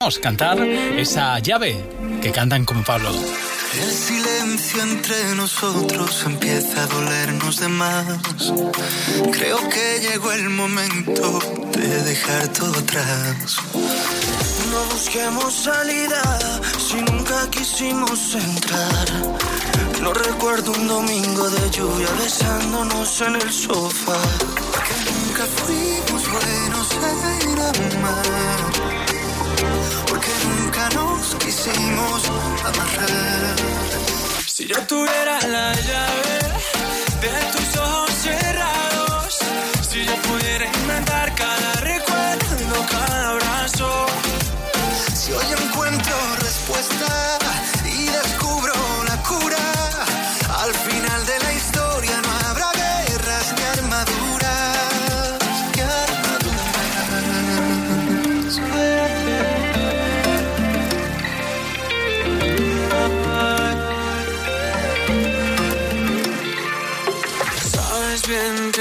Vamos a cantar esa llave que cantan como Pablo. El silencio entre nosotros empieza a dolernos de más. Creo que llegó el momento de dejar todo atrás. No busquemos salida si nunca quisimos entrar. No recuerdo un domingo de lluvia besándonos en el sofá. Que nunca fuimos buenos en amar porque nunca nos quisimos amarrar. Si yo tuviera la llave de tus ojos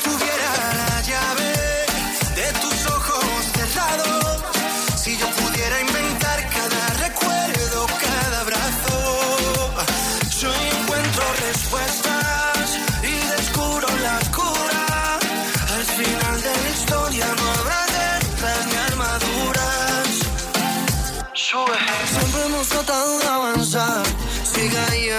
Tuviera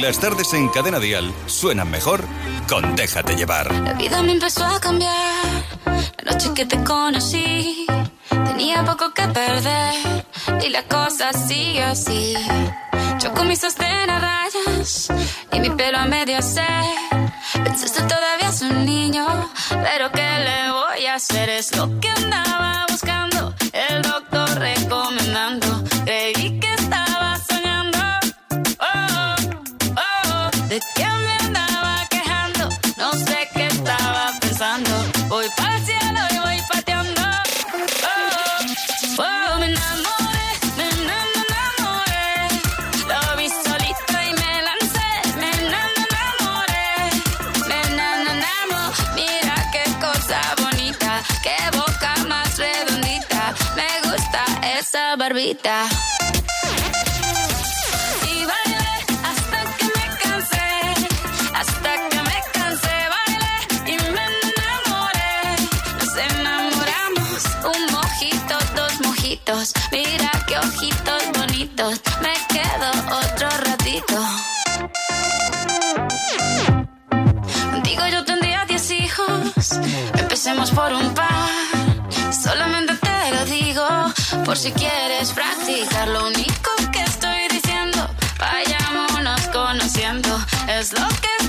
Las tardes en Cadena Dial suenan mejor con Déjate llevar. La vida me empezó a cambiar. La noche que te conocí, tenía poco que perder. Y la cosa sigue así. Yo con mi sostén a rayas y mi pelo a medio se. Pensaste todavía es un niño, pero ¿qué le voy a hacer? Es lo que andaba buscando. El doctor recomendando. Creí que ¿de qué me andaba quejando? No sé qué estaba pensando. Voy para el cielo y voy pateando. Oh, oh, me enamoré, me enamoré. Lo vi solito y me lancé. Me enamoré, me enamoré. Mira qué cosa bonita, qué boca más redondita. Me gusta esa barbita. Mira qué ojitos bonitos, me quedo otro ratito. Contigo yo tendría diez hijos, empecemos por un par, solamente te lo digo, por si quieres practicar. Lo único que estoy diciendo, vayámonos conociendo, es lo que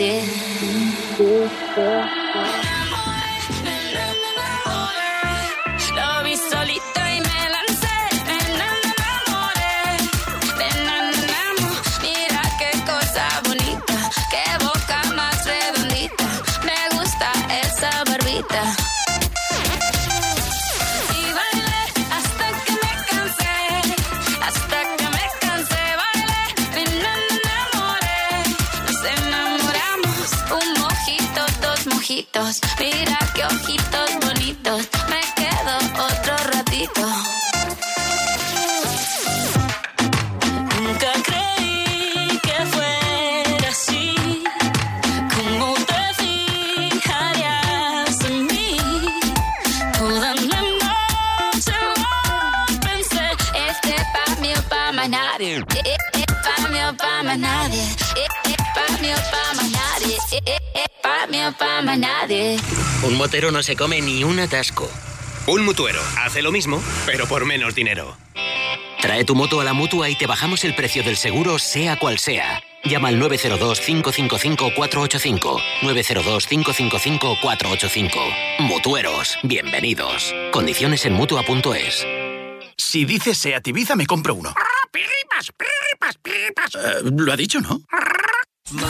nadie. Nadie. Un motero no se come ni un atasco. Un mutuero hace lo mismo, pero por menos dinero. Trae tu moto a la mutua y te bajamos el precio del seguro, sea cual sea. Llama al 902-555-485. 902-555-485. Mutueros, bienvenidos. Condiciones en mutua.es. Si dices Seat Ibiza, me compro uno. Eh, Lo ha dicho, ¿no?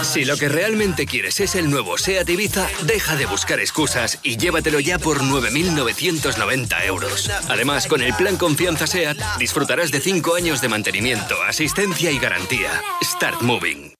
Si lo que realmente quieres es el nuevo SEAT Ibiza, deja de buscar excusas y llévatelo ya por 9.990 euros. Además, con el plan Confianza SEAT, disfrutarás de 5 años de mantenimiento, asistencia y garantía. Start Moving.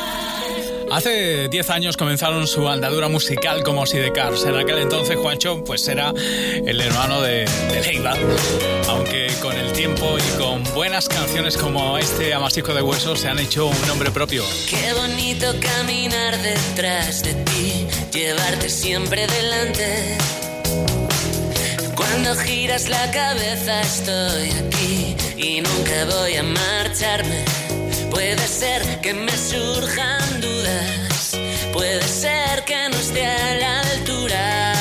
Hace 10 años comenzaron su andadura musical como Sidecars. En aquel entonces Juancho pues era el hermano de, de Leiva. Aunque con el tiempo y con buenas canciones como este Amasijo de Huesos se han hecho un nombre propio. Qué bonito caminar detrás de ti, llevarte siempre delante. Cuando giras la cabeza estoy aquí y nunca voy a marcharme. Puede ser que me surjan puede ser que no esté a la altura,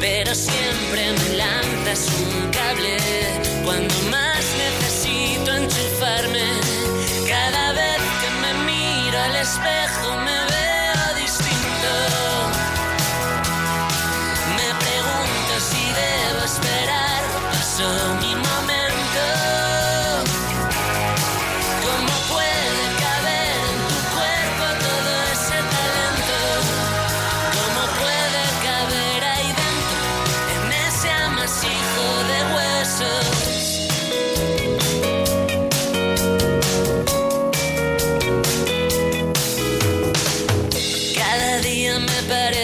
pero siempre me lanzas un cable cuando más necesito enchufarme. Cada vez que me miro al espejo me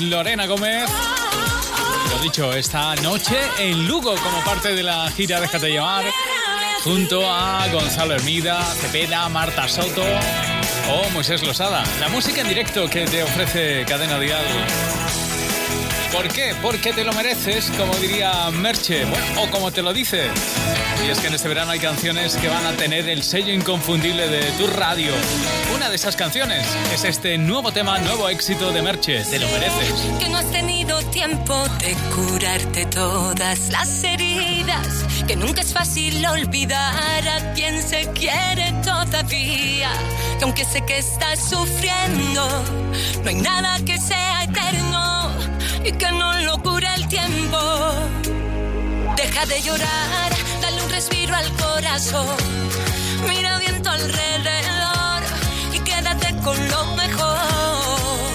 Lorena Gómez. Lo dicho, esta noche en Lugo como parte de la gira Déjate llevar. junto a Gonzalo Hermida, Cepeda, Marta Soto o Moisés Losada. La música en directo que te ofrece Cadena Dial. ¿Por qué? Porque te lo mereces, como diría Merche, o como te lo dice. Y es que en este verano hay canciones que van a tener el sello inconfundible de tu radio. Una de esas canciones es este nuevo tema, nuevo éxito de Merche, Te lo mereces. Que no has tenido tiempo de curarte todas las heridas. Que nunca es fácil olvidar a quien se quiere todavía. Que aunque sé que estás sufriendo, no hay nada que sea eterno y que no lo cure el tiempo. Deja de llorar, respiro al corazón. Mira bien tu alrededor y quédate con lo mejor.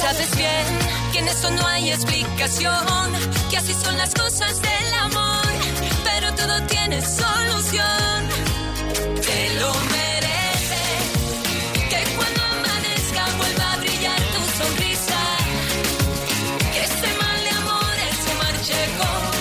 Sabes bien que en eso no hay explicación, que así son las cosas del amor, pero todo tiene solución. Te lo mereces, que cuando amanezca vuelva a brillar tu sonrisa. Que este mal de amores se marche con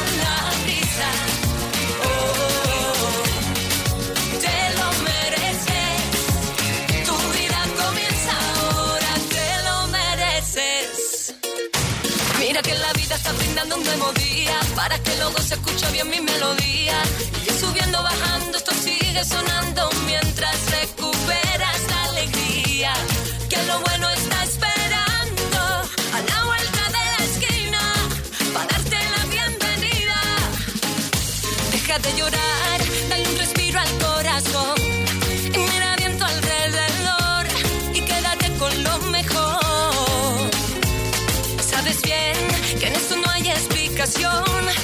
está brindando un nuevo día para que luego se escuche bien mi melodía. Y subiendo, bajando, esto sigue sonando mientras recuperas la alegría. Que lo bueno está esperando a la vuelta de la esquina para darte la bienvenida. Deja de llorar, explicación,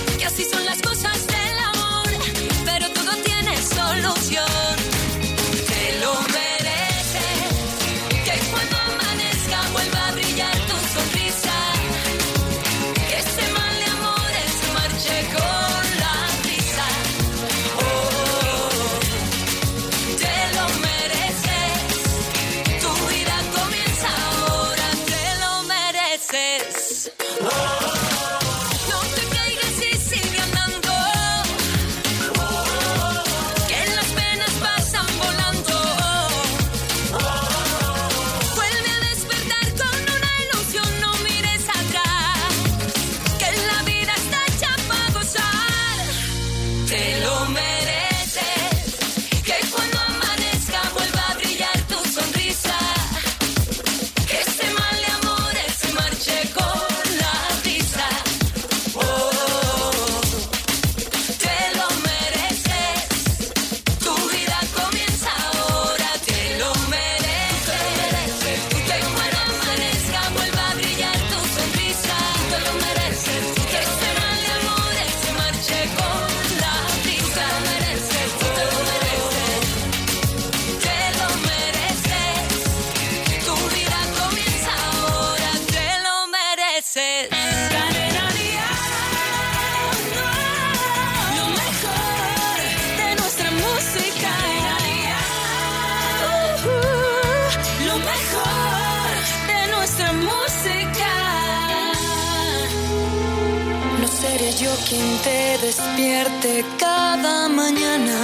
despierte cada mañana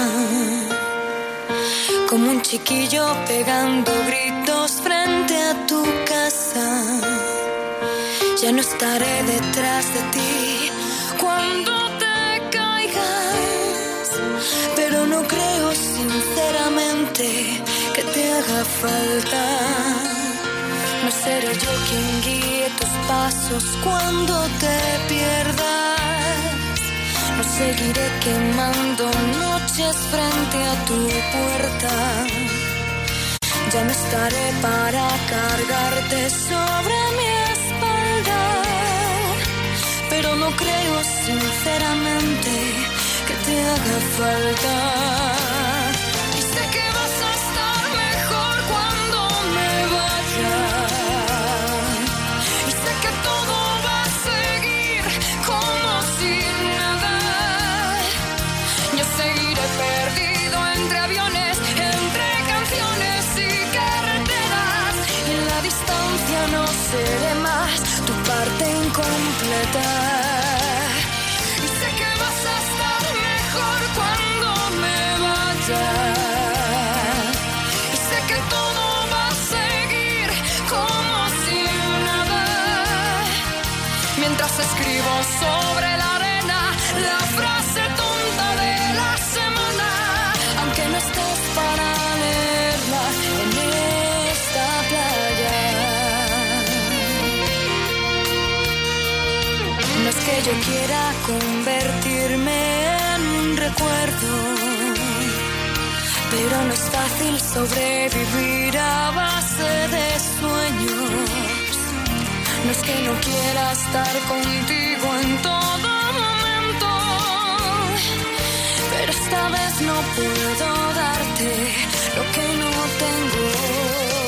como un chiquillo pegando gritos frente a tu casa. Ya no estaré detrás de ti cuando te caigas, pero no creo sinceramente que te haga falta. No seré yo quien guíe tus pasos cuando te pierdas. Seguiré quemando noches frente a tu puerta. Ya no estaré para cargarte sobre mi espalda. Pero no creo sinceramente que te haga falta. Sobre la arena, la frase tonta de la semana, aunque no estés para leerla en esta playa. No es que yo quiera convertirme en un recuerdo, pero no es fácil sobrevivir a base de sueños. No es que no quiera estar contigo en todo momento, pero esta vez no puedo darte lo que no tengo.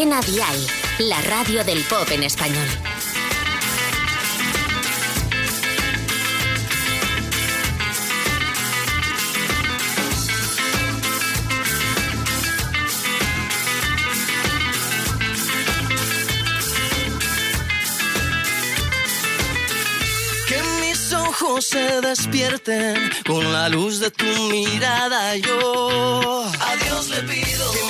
Cadena Dial, la radio del pop en español. Que mis ojos se despierten con la luz de tu mirada. Yo a Dios le pido que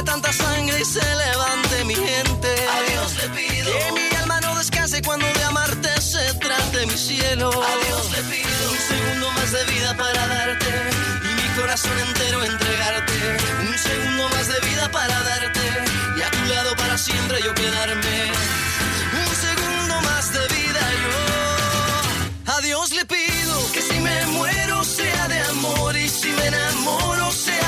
derrame tanta sangre y se levante mi gente. A Dios le pido que mi alma no descanse cuando de amarte se trate mi cielo. A Dios le pido un segundo más de vida para darte y mi corazón entero entregarte. Un segundo más de vida para darte y a tu lado para siempre yo quedarme. Un segundo más de vida yo. A Dios le pido que si me muero sea de amor y si me enamoro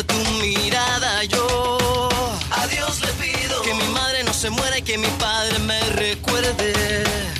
De tu mirada. Yo a Dios le pido que mi madre no se muera y que mi padre me recuerde.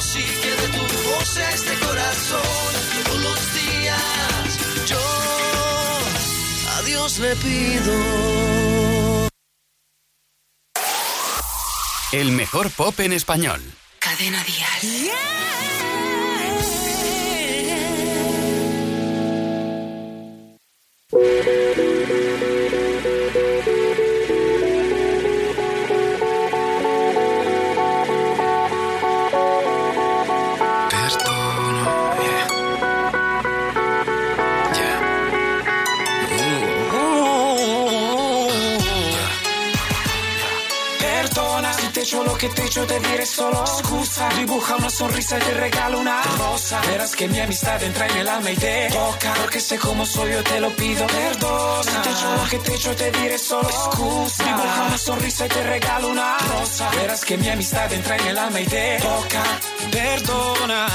que de tu voz este corazón. Todos los días yo a Dios le pido. El mejor pop en español. Cadena Dial. Perdono, si te echo lo que te echo, te diré solo. Scusa, dibuja una sonrisa y te regalo una rosa. Verás que mi amistad entra en el alma y te toca. Porque sé cómo soy, yo te lo pido Perdona que te echo, te diré solo. Scusa, dibuja una sonrisa y te regalo una rosa. Verás que mi amistad entra en el alma y te toca. Perdona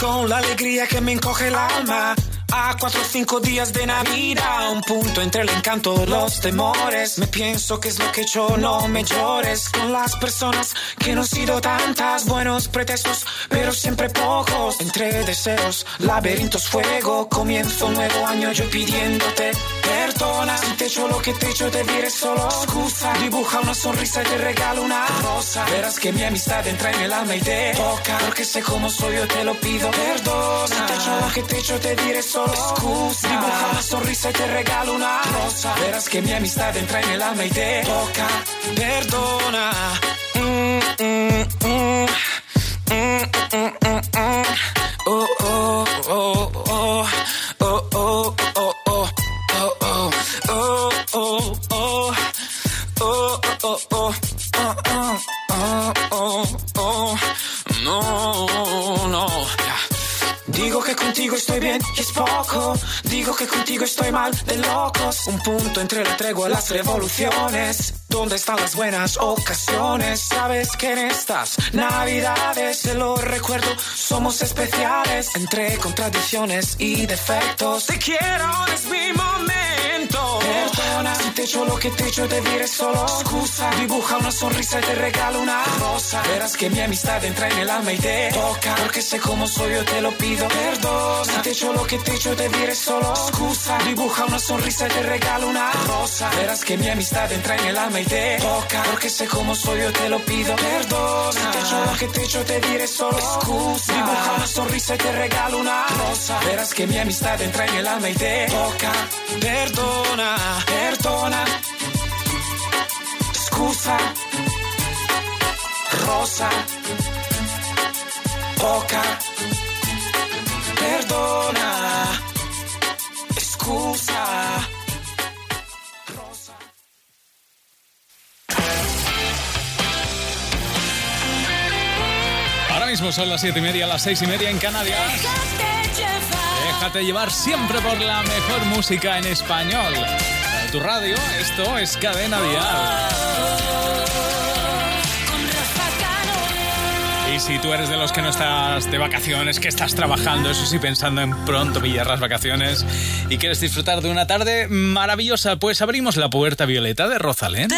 con la alegría que me encoge el alma a cuatro o cinco días de Navidad, un punto entre el encanto los temores. Me pienso que es lo que hecho, no me llores. Con las personas que no han sido tantas, buenos pretextos, pero siempre pocos. Entre deseos, laberintos, fuego. Comienzo un nuevo año yo pidiéndote perdona. Si te echo lo que te echo, te diré solo excusa. Dibuja una sonrisa y te regalo una rosa. Verás que mi amistad entra en el alma y te toca. Porque sé cómo soy, yo te lo pido. Perdona. Si te echo lo que te echo, te diré solo excusa. Dibuja una sonrisa y te regalo una rosa. Verás que mi amistad entra en el alma y te toca. Perdona. Mm, mm, mm. Mm, mm, mm, mm. Oh, oh, oh, oh. Oh, oh, oh, oh. Oh, oh, oh, oh, oh. Oh, oh, oh, oh, oh, oh, oh. No. Digo que contigo estoy bien y es poco. Digo que contigo estoy mal de locos. Un punto entre la tregua las revoluciones. ¿Dónde están las buenas ocasiones? Sabes que en estas navidades, te lo recuerdo, somos especiales. Entre contradicciones y defectos. Te quiero, es mi momento. Perdona si te echo lo que te echo, te diré solo excusa. Dibuja una sonrisa y te regalo una rosa. Verás que mi amistad entra en el alma y te toca. Porque sé cómo soy, yo te lo pido. Perdona si te echo lo que te echo, te diré solo excusa. Dibuja una sonrisa y te regalo una rosa. Verás que mi amistad entra en el alma y te toca. Porque sé cómo soy, yo te lo pido. Perdona si te echo lo que te echo, te diré solo excusa. Dibuja una sonrisa y te regalo una rosa. Verás que mi amistad entra en el alma y te toca. Perdona, perdona. Excusa. Rosa. Toca. Perdona. Excusa. Ahora mismo son las siete y media, las seis y media en Canarias. Déjate llevar siempre por la mejor música en español. De tu radio, esto es Cadena Dial. Y si tú eres de los que no estás de vacaciones, que estás trabajando, eso sí, pensando en pronto pillar las vacaciones y quieres disfrutar de una tarde maravillosa, pues abrimos la puerta violeta de Rosalén.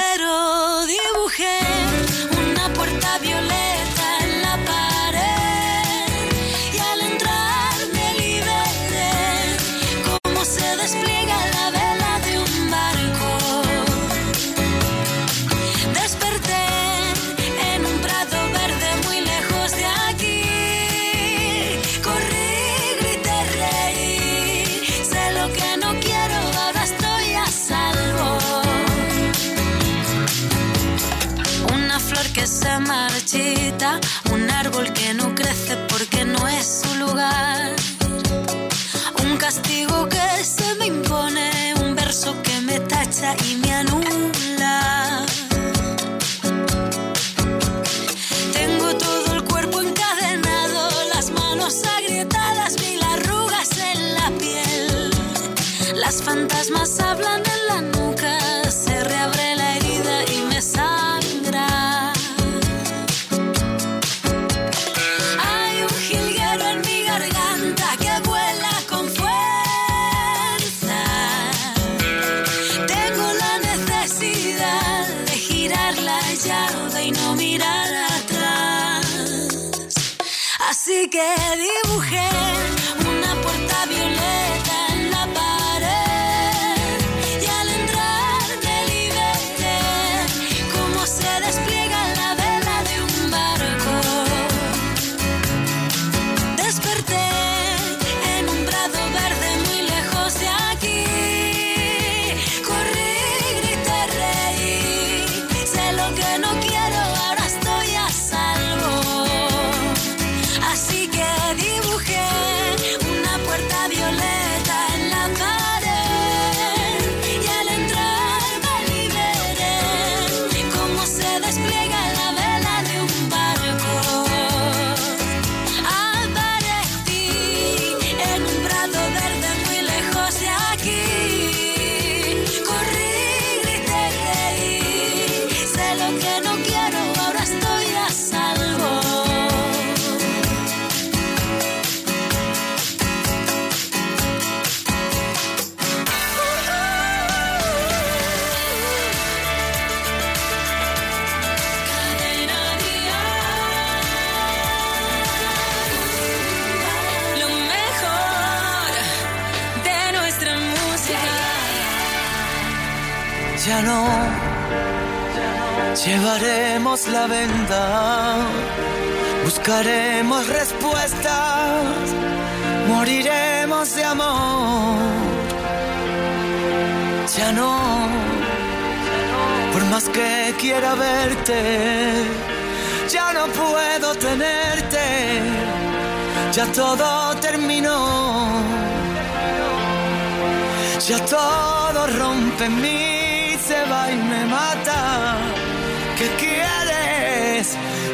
Buscaremos respuestas, moriremos de amor. Ya no, por más que quiera verte, ya no puedo tenerte, ya todo terminó. Ya todo rompe en mí, se va y me mata. ¿Qué quieres?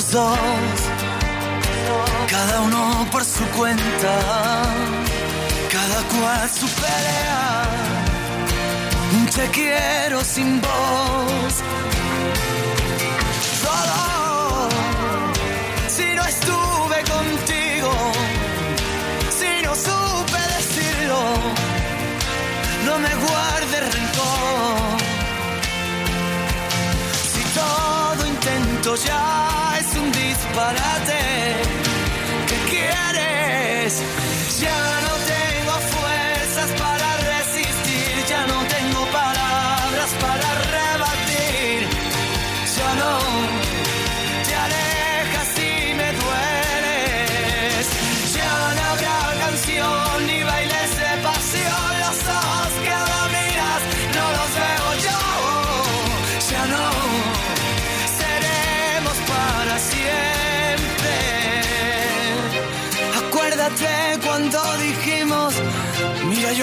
Los dos, cada uno por su cuenta, cada cual su pelea. Te quiero sin voz. Solo si no estuve contigo, si no supe decirlo, no me guardes rencor. Intento ya es un disparate, ¿qué quieres? Ya no tengo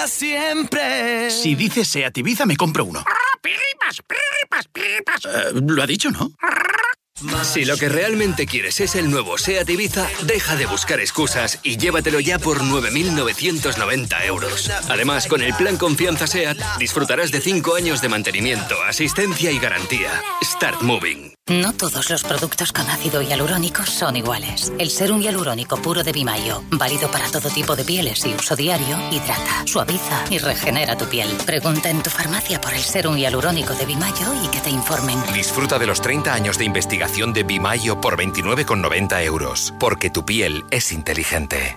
Para siempre. Si dices Seat Ibiza, me compro uno. Pirripas, pirripas, pirripas. Eh, lo ha dicho, ¿no? Si lo que realmente quieres es el nuevo SEAT Ibiza, deja de buscar excusas y llévatelo ya por 9.990 euros. Además, con el plan Confianza SEAT, disfrutarás de 5 años de mantenimiento, asistencia y garantía. Start Moving. No todos los productos con ácido hialurónico son iguales. El serum hialurónico puro de Bimayo, válido para todo tipo de pieles y uso diario, hidrata, suaviza y regenera tu piel. Pregunta en tu farmacia por el serum hialurónico de Bimayo y que te informen. Disfruta de los 30 años de investigación de Bimayo por 29,90 euros. Porque tu piel es inteligente.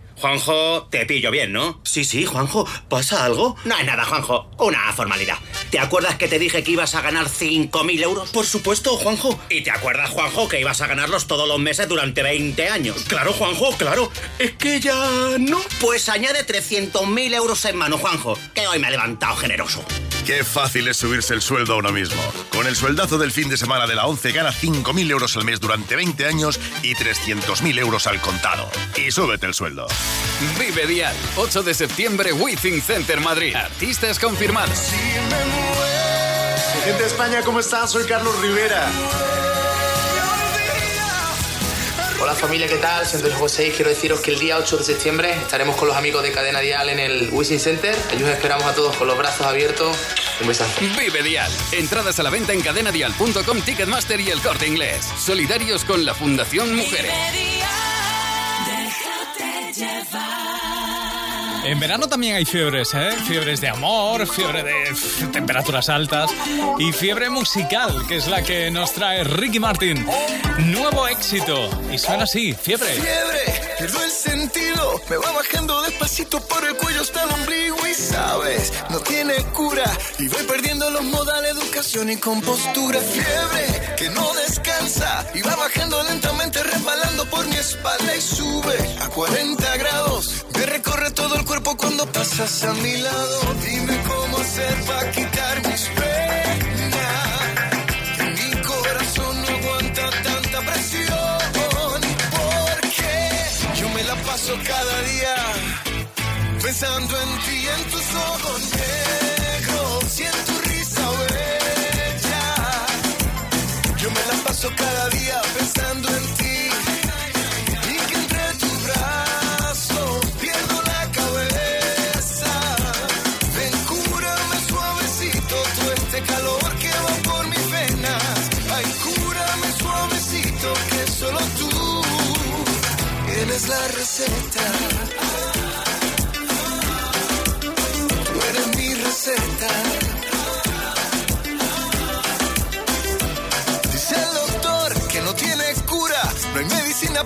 Juanjo, te pillo bien, ¿no? Sí, sí, Juanjo, ¿pasa algo? No hay nada, Juanjo. Una formalidad. ¿Te acuerdas que te dije que ibas a ganar 5.000 euros? Por supuesto, Juanjo. ¿Y te acuerdas, Juanjo, que ibas a ganarlos todos los meses durante 20 años? Claro, Juanjo, claro. Es que ya no. Pues añade 300.000 euros en mano, Juanjo, que hoy me he levantado generoso. Qué fácil es subirse el sueldo a uno mismo. Con el sueldazo del fin de semana de la 11 gana 5.000 euros al mes durante 20 años y 300.000 euros al contado. Y súbete el sueldo. Vive Dial, 8 de septiembre, Withing Center Madrid. Artistas confirmados. Gente de España, ¿cómo están? Soy Carlos Rivera. Hola familia, ¿qué tal? Soy Antonio José y quiero deciros que el día 8 de septiembre estaremos con los amigos de Cadena Dial en el Wishing Center. Allí os esperamos a todos con los brazos abiertos. Un besazo. Vive Dial. Entradas a la venta en cadenadial.com, Ticketmaster y el corte inglés. Solidarios con la Fundación Mujeres. En verano también hay fiebres, ¿eh? Fiebres de amor, fiebre de temperaturas altas y fiebre musical, que es la que nos trae Ricky Martin. Nuevo éxito. Y suena así. Fiebre, pierdo el sentido, me va bajando despacito por el cuello hasta el ombligo y sabes, no tiene cura y voy perdiendo los modales, educación y compostura. Fiebre, que no descansa y va bajando lentamente resbalando por mi espalda y sube a 40 grados, me recorre todo el cuerpo cuando pasas a mi lado. Dime cómo hacer para quitar mis penas. Pensando en ti, en tus ojos negros y en tu risa bella. Yo me la paso cada día pensando en ti. Y que entre tu brazo pierdo la cabeza. Ven, cúrame suavecito todo este calor que va por mis venas. Ay, cúrame suavecito que solo tú tienes la receta.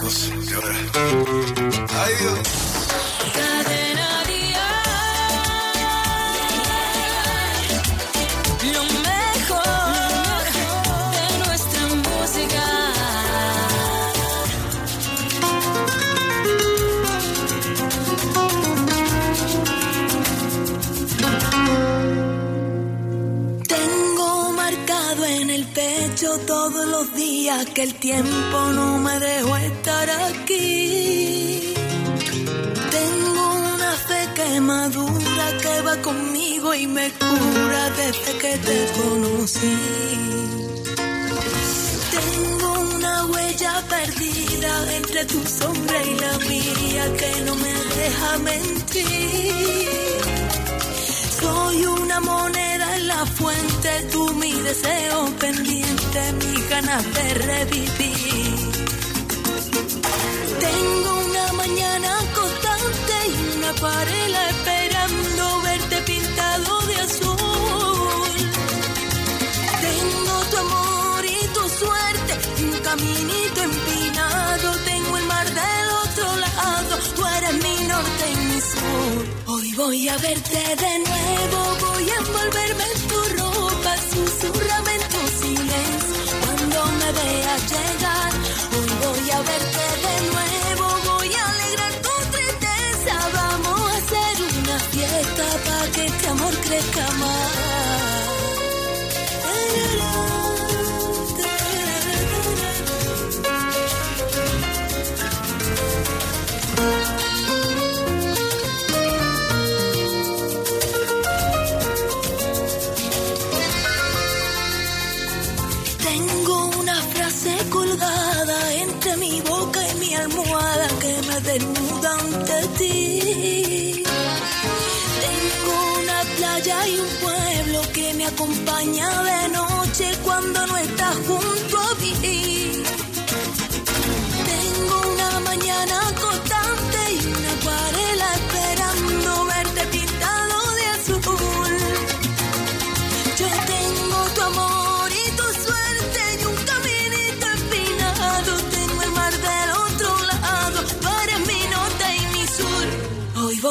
Ay, Dios. Días que el tiempo no me dejó estar aquí. Tengo una fe que madura, que va conmigo y me cura desde que te conocí. Tengo una huella perdida entre tu sombra y la mía que no me deja mentir. Soy una moneda en la fuente, tú mi deseo pendiente, mis ganas de revivir. Tengo una mañana constante y una acuarela esperando verte pintado de azul. Tengo tu amor y tu suerte, un caminito empinado. Tengo el mar del otro lado, tú eres mi norte y mi sur. Hoy voy a verte de nuevo, voy a envolverme en tu ropa, susurrame en tu silencio veas llegar. Hoy voy a verte de nuevo, voy a alegrar tu tristeza. Vamos a hacer una fiesta para que este amor crezca más. Me desnuda ante ti. Tengo una playa y un pueblo que me acompaña de noche cuando no estás junto a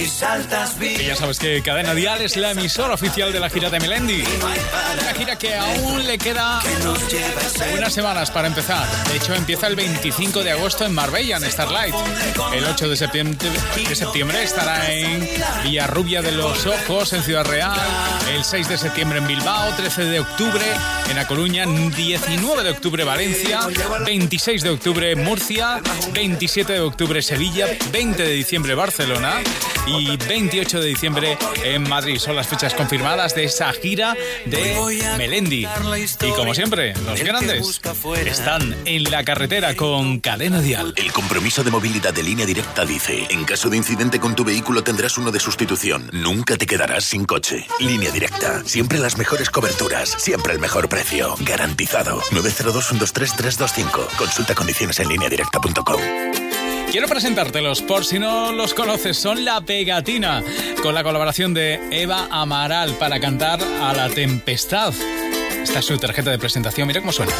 Si saltas Y ya sabes que Cadena Dial es la emisora oficial de la gira de Melendi. Una gira que aún le queda unas semanas para empezar. De hecho, empieza el 25 de agosto en Marbella, en Starlight. El 8 de septiembre, de septiembre estará en Villarrubia de los Ojos, en Ciudad Real. El 6 de septiembre en Bilbao. 13 de octubre en A Coruña. 19 de octubre Valencia. 26 de octubre Murcia. 27 de octubre Sevilla. 20 de diciembre Barcelona. Y 28 de diciembre en Madrid. Son las fechas confirmadas de esa gira de Melendi. Y como siempre, los grandes están en la carretera con Cadena Dial. El compromiso de movilidad de línea directa dice, en caso de incidente con tu vehículo tendrás uno de sustitución. Nunca te quedarás sin coche. Línea directa. Siempre las mejores coberturas. Siempre el mejor precio. Garantizado. 902-123-325. Consulta condiciones en línea directa.com. Quiero presentártelos por si no los conoces. Son La Pegatina, con la colaboración de Eva Amaral para cantar a la tempestad. Esta es su tarjeta de presentación, mira cómo suena.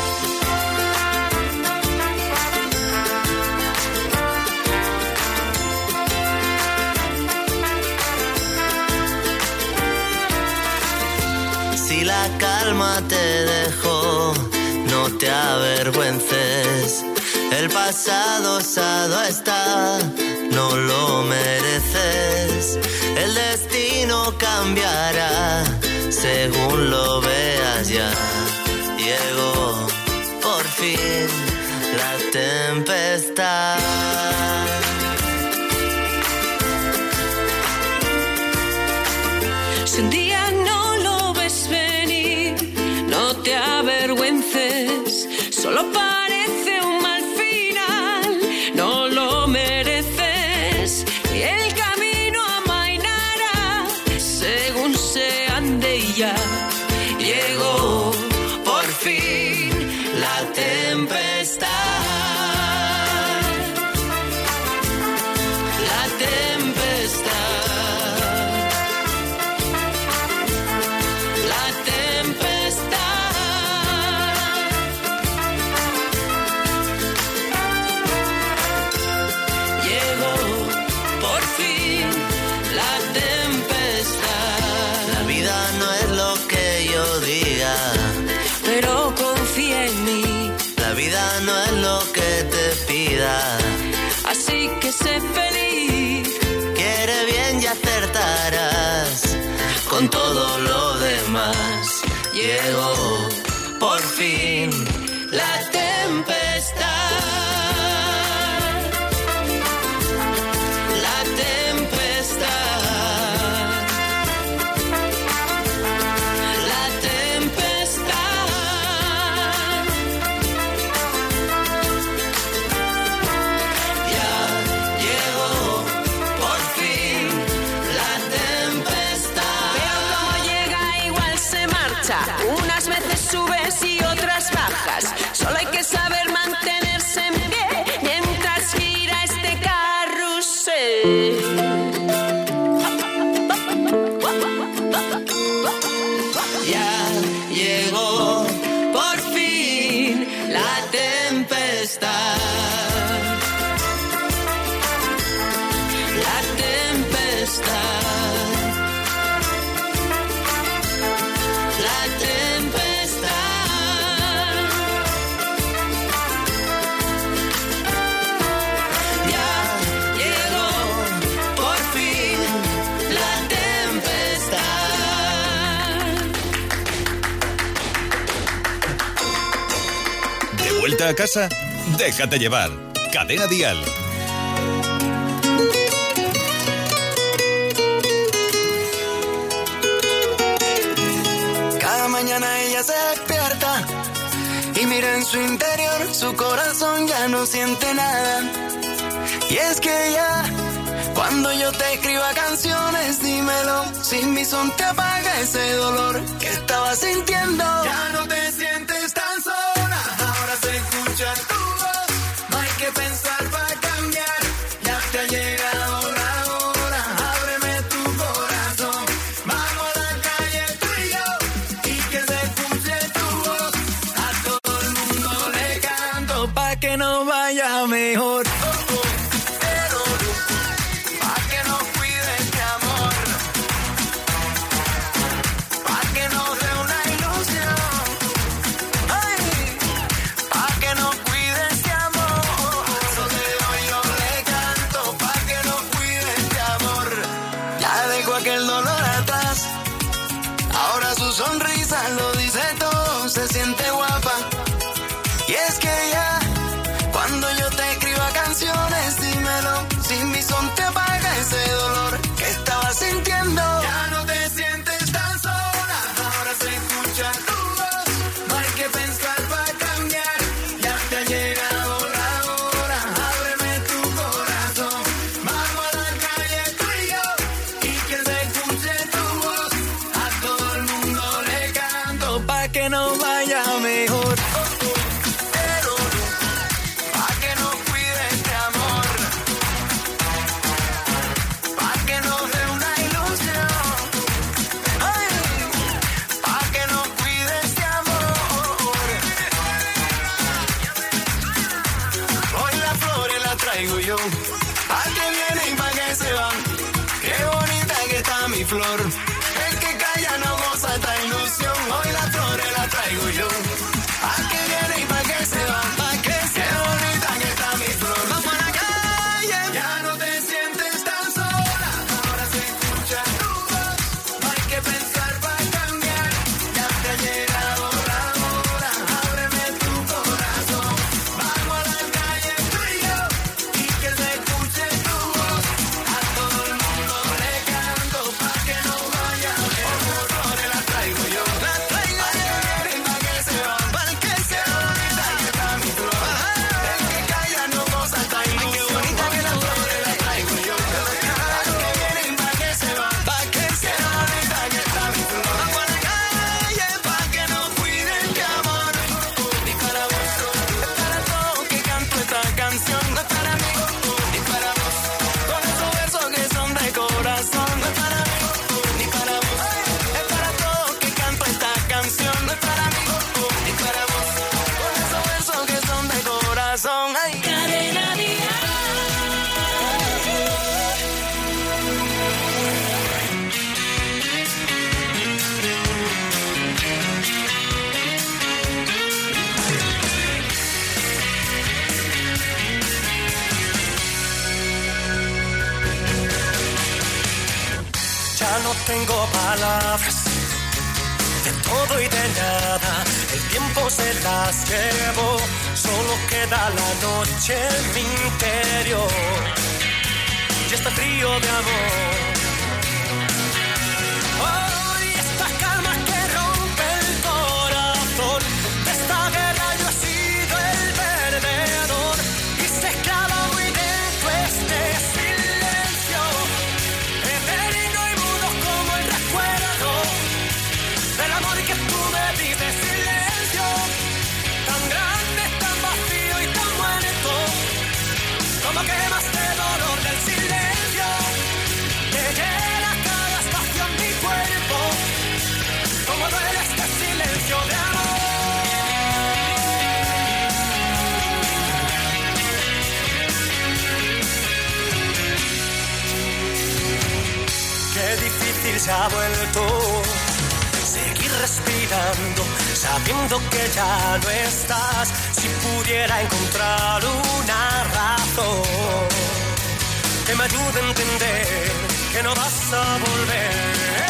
Si la calma te dejó, no te avergüences. El pasado osado está, no lo mereces. El destino cambiará según lo veas ya. Llegó por fin la tempestad. Si un día no lo ves venir, no te avergüences, solo parece tempestad. La tempestad. La tempestad. Ya llegó por fin la tempestad. ¿De vuelta a casa? Déjate llevar. Cadena Dial. Cada mañana ella se despierta y mira en su interior, su corazón ya no siente nada. Y es que ya, cuando yo te escriba canciones, dímelo, sin mi son te apaga ese dolor que estaba sintiendo. Ya no te sientes tan sola, ahora se escucha que tengo palabras de todo y de nada. El tiempo se las llevó, solo queda la noche en mi interior. Y está frío de amor. ha vuelto. Seguir respirando, sabiendo que ya no estás, si pudiera encontrar una razón que me ayude a entender que no vas a volver.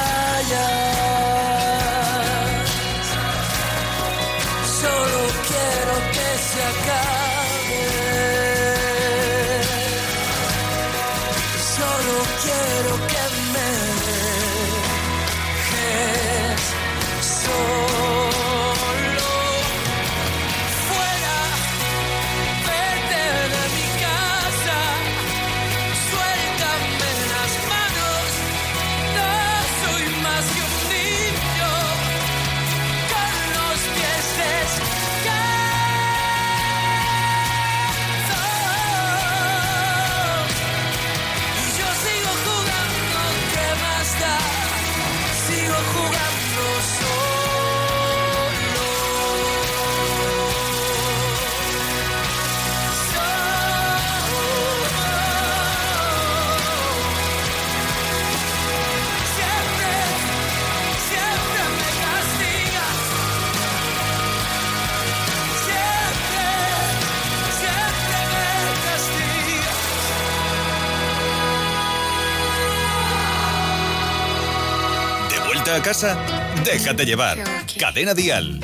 ¿De vuelta a casa? Déjate llevar. Cadena Dial.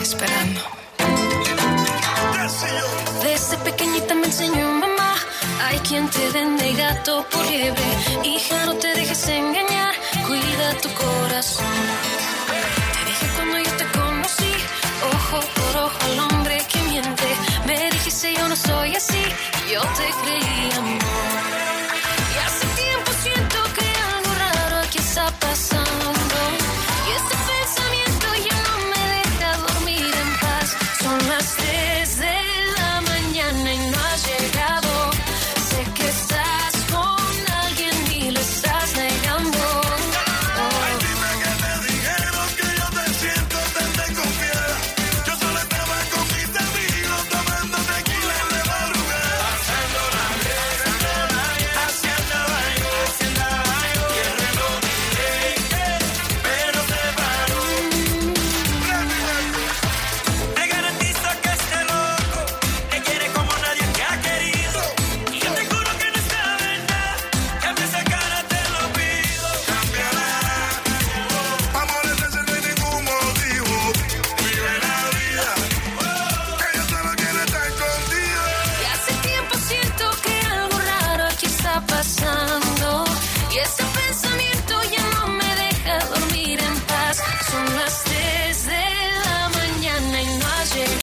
Esperando. Desde pequeñita me enseñó mamá. Hay quien te vende gato por liebre. Hija, no te dejes engañar. Cuida tu corazón. Te dije cuando yo te conocí. Ojo por ojo al hombre que miente. Me dijiste yo no soy así. Yo te creí amor.